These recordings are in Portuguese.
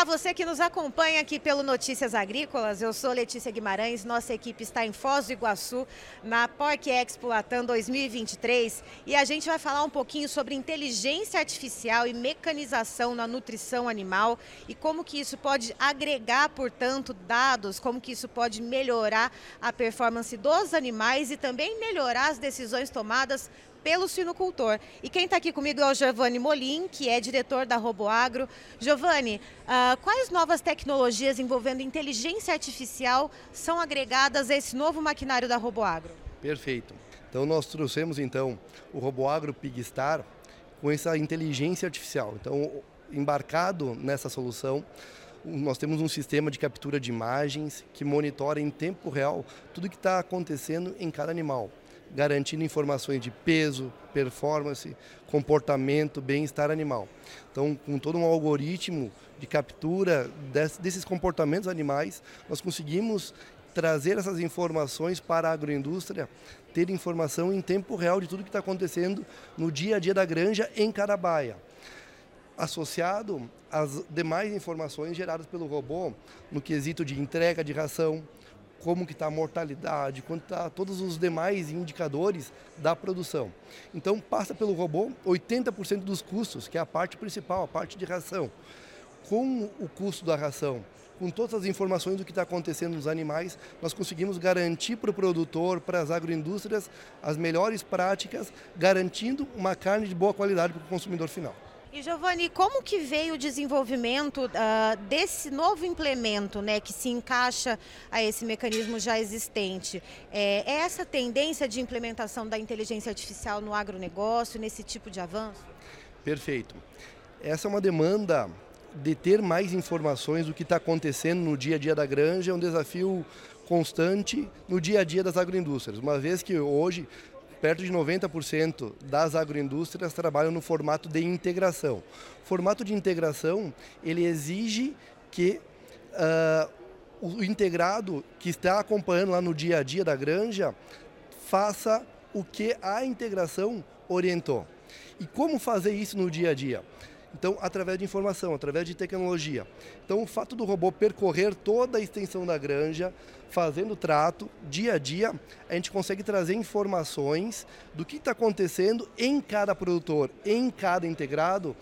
Olá, você que nos acompanha aqui pelo Notícias Agrícolas. Eu sou Letícia Guimarães. Nossa equipe está em Foz do Iguaçu, na Porc Expo Latam 2023, e a gente vai falar um pouquinho sobre inteligência artificial e mecanização na nutrição animal e como que isso pode agregar, portanto, dados, como que isso pode melhorar a performance dos animais e também melhorar as decisões tomadas pelo sinocultor. E quem está aqui comigo é o Giovanni Molim, que é diretor da RoboAgro. Giovanni, uh, quais novas tecnologias envolvendo inteligência artificial são agregadas a esse novo maquinário da RoboAgro? Perfeito. Então nós trouxemos então o RoboAgro Pigstar com essa inteligência artificial. Então embarcado nessa solução, nós temos um sistema de captura de imagens que monitora em tempo real tudo que está acontecendo em cada animal garantindo informações de peso, performance, comportamento, bem-estar animal. Então, com todo um algoritmo de captura desses comportamentos animais, nós conseguimos trazer essas informações para a agroindústria, ter informação em tempo real de tudo que está acontecendo no dia a dia da granja em Carabaia. Associado às demais informações geradas pelo robô no quesito de entrega de ração, como que está a mortalidade, quanto está todos os demais indicadores da produção. Então passa pelo robô 80% dos custos, que é a parte principal, a parte de ração. Com o custo da ração, com todas as informações do que está acontecendo nos animais, nós conseguimos garantir para o produtor, para as agroindústrias, as melhores práticas, garantindo uma carne de boa qualidade para o consumidor final. E Giovanni, como que veio o desenvolvimento uh, desse novo implemento, né, que se encaixa a esse mecanismo já existente? É, é, essa tendência de implementação da inteligência artificial no agronegócio, nesse tipo de avanço? Perfeito. Essa é uma demanda de ter mais informações do que está acontecendo no dia a dia da granja, é um desafio constante no dia a dia das agroindústrias, uma vez que hoje perto de 90% das agroindústrias trabalham no formato de integração. Formato de integração, ele exige que uh, o integrado que está acompanhando lá no dia a dia da granja faça o que a integração orientou. E como fazer isso no dia a dia? Então, através de informação, através de tecnologia. Então, o fato do robô percorrer toda a extensão da granja, fazendo trato, dia a dia, a gente consegue trazer informações do que está acontecendo em cada produtor, em cada integrado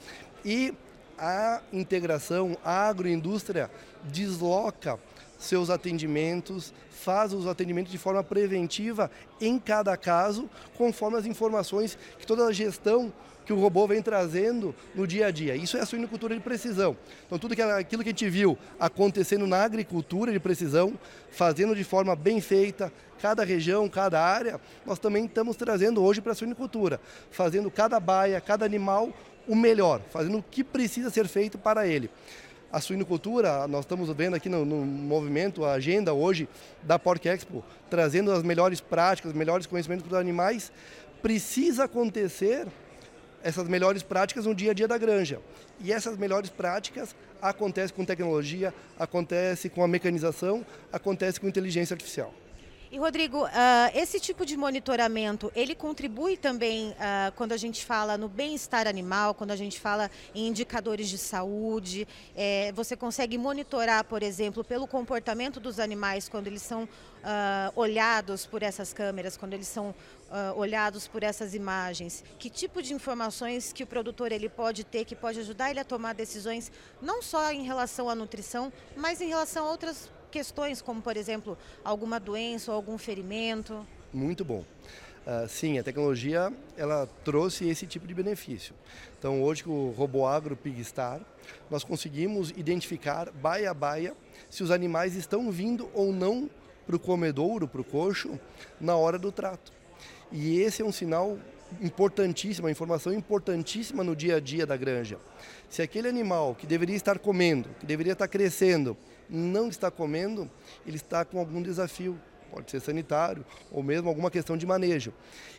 e a integração, a agroindústria desloca seus atendimentos, faz os atendimentos de forma preventiva em cada caso, conforme as informações que toda a gestão que o robô vem trazendo no dia a dia. Isso é a suinocultura de precisão. Então, tudo aquilo que a gente viu acontecendo na agricultura de precisão, fazendo de forma bem feita, cada região, cada área, nós também estamos trazendo hoje para a suinocultura, fazendo cada baia, cada animal o melhor, fazendo o que precisa ser feito para ele a suinocultura, nós estamos vendo aqui no, no, movimento, a agenda hoje da Porc Expo, trazendo as melhores práticas, melhores conhecimentos para os animais, precisa acontecer essas melhores práticas no dia a dia da granja. E essas melhores práticas acontecem com tecnologia, acontece com a mecanização, acontece com inteligência artificial. E Rodrigo, uh, esse tipo de monitoramento, ele contribui também uh, quando a gente fala no bem-estar animal, quando a gente fala em indicadores de saúde. É, você consegue monitorar, por exemplo, pelo comportamento dos animais quando eles são uh, olhados por essas câmeras, quando eles são olhados por essas imagens. Que tipo de informações que o produtor ele pode ter que pode ajudar ele a tomar decisões não só em relação à nutrição, mas em relação a outras questões como, por exemplo, alguma doença ou algum ferimento? Muito bom. Uh, sim, a tecnologia ela trouxe esse tipo de benefício. Então, hoje com o RoboAgro Pigstar, nós conseguimos identificar baia a baia se os animais estão vindo ou não para o comedouro, para o coxo, na hora do trato. E esse é um sinal importantíssimo, uma informação importantíssima no dia a dia da granja. Se aquele animal que deveria estar comendo, que deveria estar crescendo, não está comendo, ele está com algum desafio, pode ser sanitário ou mesmo alguma questão de manejo.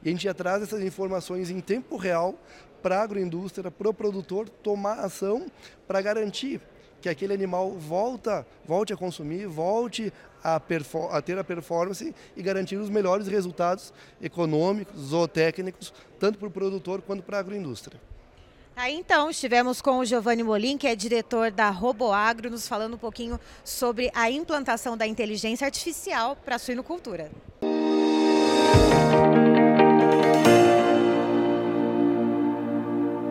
E a gente já traz essas informações em tempo real para a agroindústria, para o produtor tomar ação para garantir que aquele animal volta, volte a consumir, volte a, a, ter a performance e garantir os melhores resultados econômicos, zootécnicos, tanto para o produtor quanto para a agroindústria. Aí então, estivemos com o Giovanni Molim, que é diretor da RoboAgro, nos falando um pouquinho sobre a implantação da inteligência artificial para a suinocultura. Música